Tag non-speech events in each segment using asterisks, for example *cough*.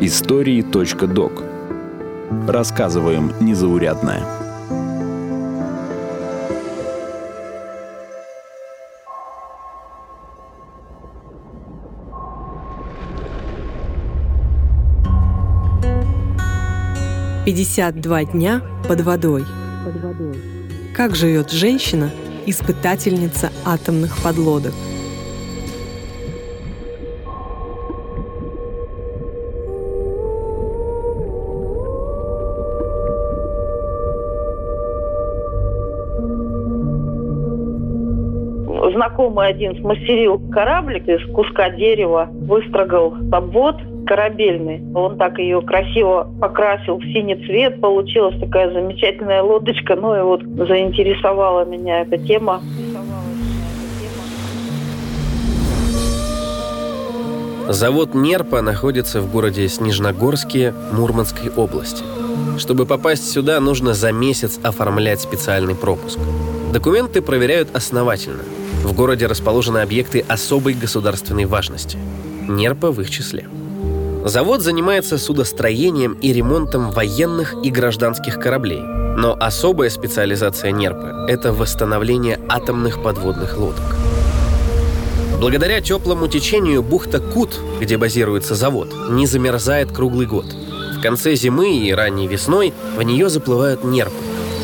Истории.док Рассказываем незаурядное. Пятьдесят два дня под водой. Как живет женщина, испытательница атомных подлодок – знакомый один смастерил кораблик из куска дерева, выстрогал обвод корабельный. Он так ее красиво покрасил в синий цвет. Получилась такая замечательная лодочка. Ну и вот заинтересовала меня эта тема. Завод «Нерпа» находится в городе Снежногорске Мурманской области. Чтобы попасть сюда, нужно за месяц оформлять специальный пропуск. Документы проверяют основательно – в городе расположены объекты особой государственной важности. Нерпа в их числе. Завод занимается судостроением и ремонтом военных и гражданских кораблей. Но особая специализация НЕРПа – это восстановление атомных подводных лодок. Благодаря теплому течению бухта Кут, где базируется завод, не замерзает круглый год. В конце зимы и ранней весной в нее заплывают нерпы.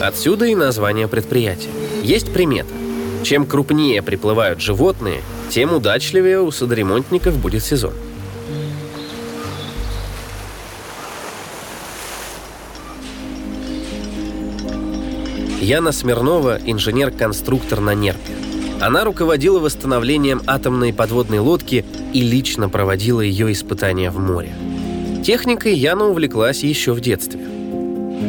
Отсюда и название предприятия. Есть примета. Чем крупнее приплывают животные, тем удачливее у судоремонтников будет сезон. Яна Смирнова – инженер-конструктор на Нерпе. Она руководила восстановлением атомной подводной лодки и лично проводила ее испытания в море. Техникой Яна увлеклась еще в детстве.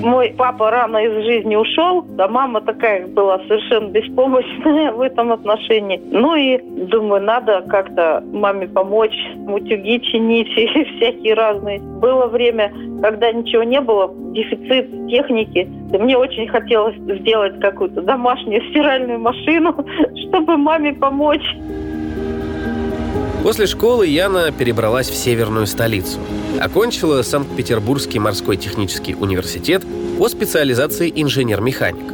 Мой папа рано из жизни ушел, а мама такая была совершенно беспомощная *laughs* в этом отношении. Ну и думаю, надо как-то маме помочь, утюги чинить *laughs* и всякие разные. Было время, когда ничего не было, дефицит техники. И мне очень хотелось сделать какую-то домашнюю стиральную машину, *laughs* чтобы маме помочь. После школы Яна перебралась в северную столицу. Окончила Санкт-Петербургский морской технический университет по специализации инженер-механик.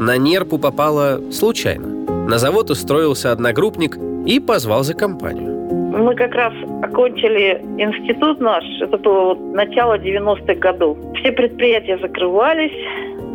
На Нерпу попала случайно. На завод устроился одногруппник и позвал за компанию. Мы как раз окончили институт наш, это было вот начало 90-х годов. Все предприятия закрывались,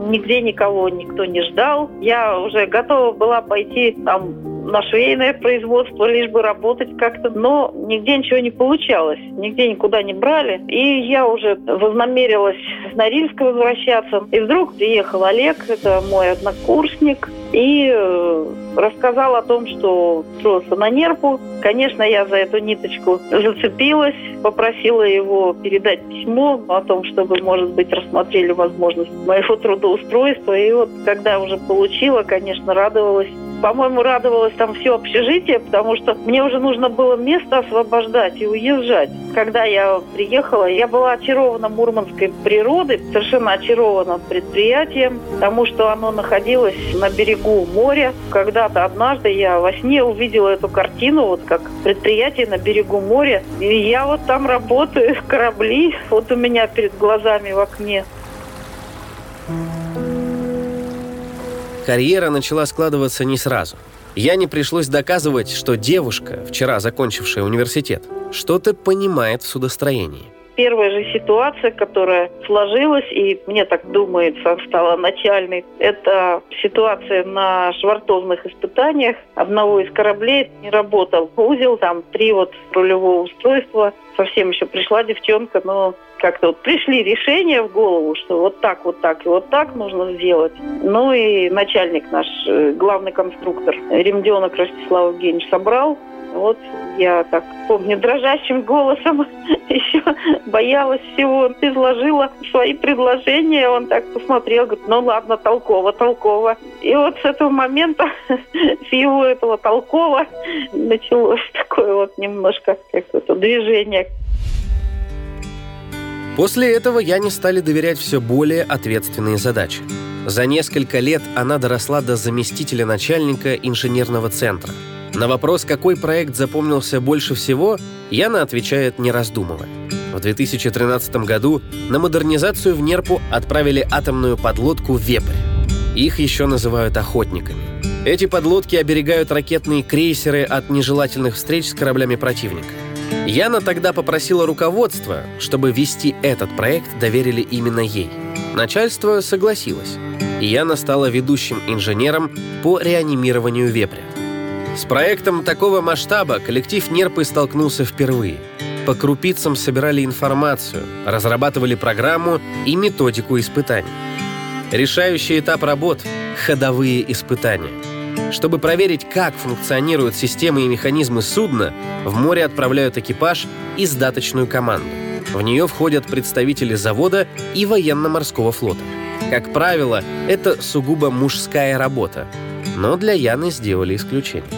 нигде никого никто не ждал. Я уже готова была пойти там на швейное производство, лишь бы работать как-то, но нигде ничего не получалось, нигде никуда не брали. И я уже вознамерилась в Норильск возвращаться. И вдруг приехал Олег, это мой однокурсник, и э, рассказал о том, что устроился на нерпу. Конечно, я за эту ниточку зацепилась, попросила его передать письмо о том, чтобы, может быть, рассмотрели возможность моего трудоустройства. И вот, когда уже получила, конечно, радовалась по-моему, радовалось там все общежитие, потому что мне уже нужно было место освобождать и уезжать. Когда я приехала, я была очарована мурманской природой, совершенно очарована предприятием, потому что оно находилось на берегу моря. Когда-то однажды я во сне увидела эту картину, вот как предприятие на берегу моря. И я вот там работаю, *laughs* корабли, вот у меня перед глазами в окне. Карьера начала складываться не сразу. Я не пришлось доказывать, что девушка, вчера закончившая университет, что-то понимает в судостроении. Первая же ситуация, которая сложилась, и мне так думается, стала начальной, это ситуация на швартовных испытаниях. Одного из кораблей не работал узел, там три вот рулевого устройства. Совсем еще пришла девчонка, но как-то вот пришли решения в голову, что вот так, вот так и вот так нужно сделать. Ну и начальник наш, э, главный конструктор Ремденок Ростислав Евгеньевич собрал вот я так помню дрожащим голосом *laughs* еще боялась всего. Изложила свои предложения. Он так посмотрел, говорит, ну ладно, толково, толково. И вот с этого момента, *laughs* с его этого толково, *laughs* началось такое вот немножко какое-то движение. После этого я не стали доверять все более ответственные задачи. За несколько лет она доросла до заместителя начальника инженерного центра – На вопрос, какой проект запомнился больше всего, Яна отвечает, не раздумывая. В 2013 году на модернизацию в Нерпу отправили атомную подлодку «Вепрь». Их еще называют охотниками. Эти подлодки оберегают ракетные крейсеры от нежелательных встреч с кораблями противника. Яна тогда попросила руководство, чтобы вести этот проект доверили именно ей. Начальство согласилось, и Яна стала ведущим инженером по реанимированию вепря. С проектом такого масштаба коллектив Нерпы столкнулся впервые. По крупицам собирали информацию, разрабатывали программу и методику испытаний. Решающий этап работ — ходовые испытания. Чтобы проверить, как функционируют системы и механизмы судна, в море отправляют экипаж и сдаточную команду. В нее входят представители завода и военно-морского флота. Как правило, это сугубо мужская работа, но для Яны сделали исключение.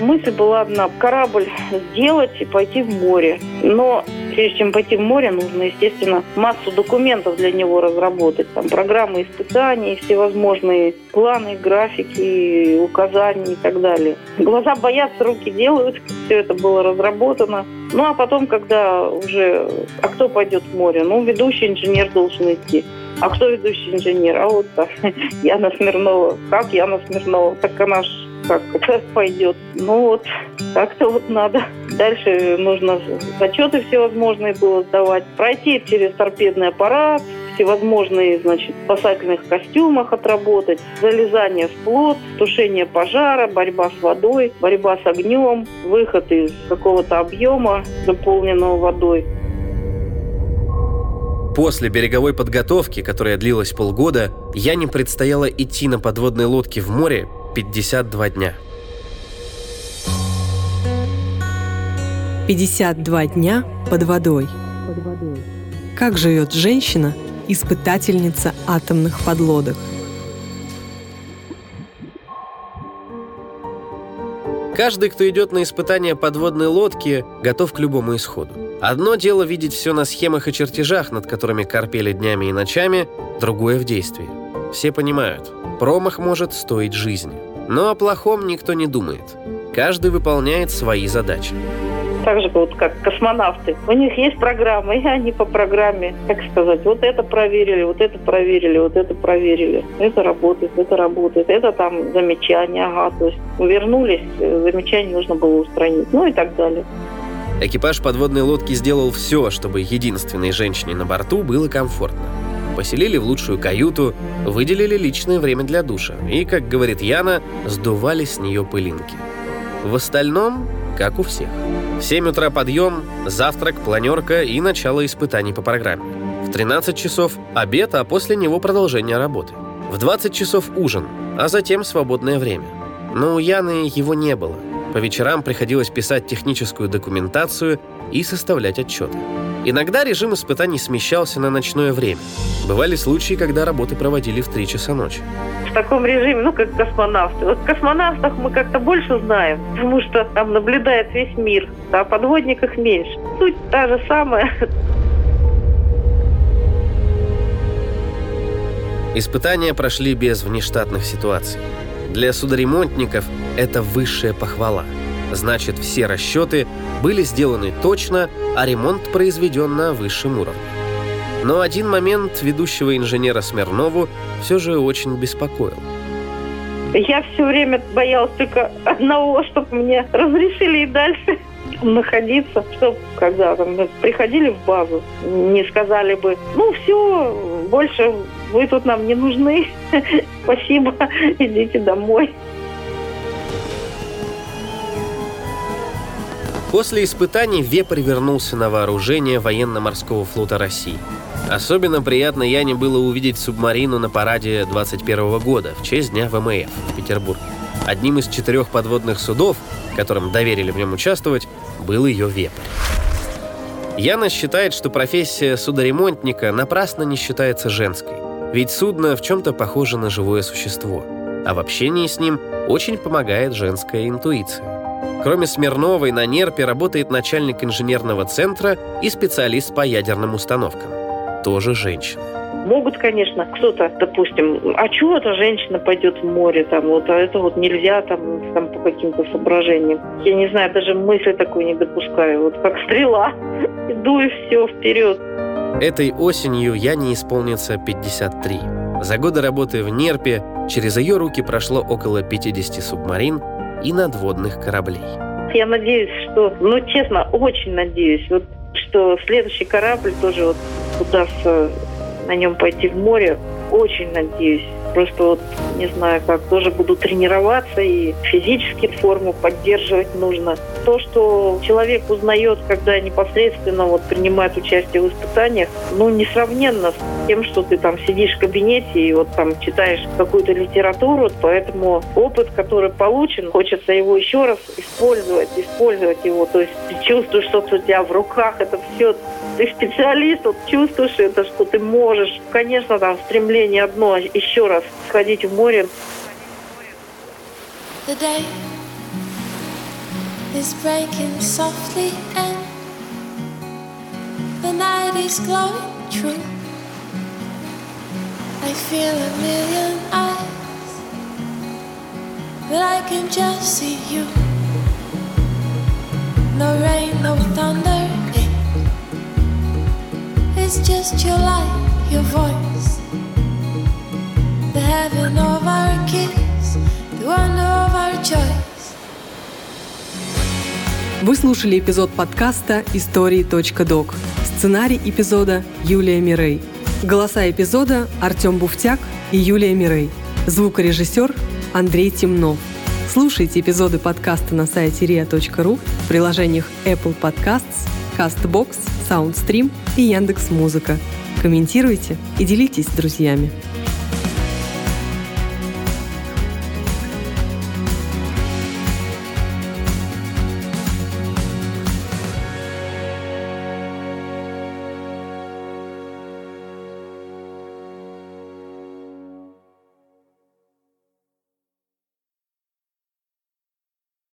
Мысль была одна – корабль сделать и пойти в море. Но прежде чем пойти в море, нужно, естественно, массу документов для него разработать. Там программы испытаний, всевозможные планы, графики, указания и так далее. Глаза боятся, руки делают. Все это было разработано. Ну, а потом, когда уже... А кто пойдет в море? Ну, ведущий инженер должен идти. А кто ведущий инженер? А вот так. *laughs* Яна Смирнова. Как Яна Смирнова? Так она ж как это пойдет. Ну вот, как-то вот надо. Дальше нужно зачеты всевозможные было сдавать, пройти через торпедный аппарат, всевозможные, значит, спасательных костюмах отработать, залезание в плот, тушение пожара, борьба с водой, борьба с огнем, выход из какого-то объема, заполненного водой. После береговой подготовки, которая длилась полгода, я не предстояло идти на подводной лодке в море 52 дня. 52 дня под водой. Как живет женщина, испытательница атомных подлодок? Каждый, кто идет на испытание подводной лодки, готов к любому исходу. Одно дело видеть все на схемах и чертежах, над которыми корпели днями и ночами, другое в действии. Все понимают, промах может стоить жизни. Но о плохом никто не думает. Каждый выполняет свои задачи. Так же вот как космонавты. У них есть программа, и они по программе, как сказать, вот это проверили, вот это проверили, вот это проверили. Это работает, это работает, это там замечание, ага. То есть вернулись, замечание нужно было устранить, ну и так далее. Экипаж подводной лодки сделал все, чтобы единственной женщине на борту было комфортно. Поселили в лучшую каюту, выделили личное время для душа и, как говорит Яна, сдували с нее пылинки. В остальном, как у всех. В 7 утра подъем, завтрак, планерка и начало испытаний по программе. В 13 часов обед, а после него продолжение работы. В 20 часов ужин, а затем свободное время. Но у Яны его не было. По вечерам приходилось писать техническую документацию и составлять отчеты. Иногда режим испытаний смещался на ночное время. Бывали случаи, когда работы проводили в 3 часа ночи. В таком режиме, ну, как космонавты. Вот космонавтах мы как-то больше знаем, потому что там наблюдает весь мир, а о подводниках меньше. Суть та же самая. Испытания прошли без внештатных ситуаций. Для судоремонтников это высшая похвала – Значит, все расчеты были сделаны точно, а ремонт произведен на высшем уровне. Но один момент ведущего инженера Смирнову все же очень беспокоил. Я все время боялась только одного, чтобы мне разрешили и дальше находиться, чтобы когда там, приходили в базу, не сказали бы, ну все, больше вы тут нам не нужны, *laughs* спасибо, *laughs* идите домой. После испытаний Вепрь вернулся на вооружение военно-морского флота России. Особенно приятно Яне было увидеть субмарину на параде 21 года в честь Дня ВМФ в Петербурге. Одним из четырех подводных судов, которым доверили в нем участвовать, был ее Вепрь. Яна считает, что профессия судоремонтника напрасно не считается женской, ведь судно в чем-то похоже на живое существо, а в общении с ним очень помогает женская интуиция. Кроме Смирновой, на Нерпе работает начальник инженерного центра и специалист по ядерным установкам. Тоже женщина. Могут, конечно, кто-то, допустим, а чего эта женщина пойдет в море, там, вот, а это вот нельзя, там, там по каким-то соображениям. Я не знаю, даже мысли такой не допускаю. Вот как стрела, *laughs* иду и все, вперед. Этой осенью я не исполнится 53. За годы работы в Нерпе через ее руки прошло около 50 субмарин и надводных кораблей. Я надеюсь, что, ну, честно, очень надеюсь, вот, что следующий корабль тоже вот удастся на нем пойти в море. Очень надеюсь. Просто вот не знаю как, тоже буду тренироваться и физически форму поддерживать нужно. То, что человек узнает, когда непосредственно вот принимает участие в испытаниях, ну, несравненно с тем, что ты там сидишь в кабинете и вот там читаешь какую-то литературу, поэтому опыт, который получен, хочется его еще раз использовать, использовать его. То есть ты чувствуешь, что у тебя в руках это все ты специалист, вот чувствуешь это, что ты можешь. Конечно, там стремление одно, еще раз сходить в море. The day is breaking softly and the night is glowing true. I feel a million eyes, but I can just see you. No rain, no thunder, it's just your light, your voice. The heaven of our kiss, the wonder of our choice. Вы слушали эпизод подкаста «Истории.док». Сценарий эпизода Юлия Мирей. Голоса эпизода Артем Буфтяк и Юлия Мирей. Звукорежиссер Андрей Темнов. Слушайте эпизоды подкаста на сайте ria.ru в приложениях Apple Podcasts, CastBox, SoundStream и Яндекс.Музыка. Комментируйте и делитесь с друзьями.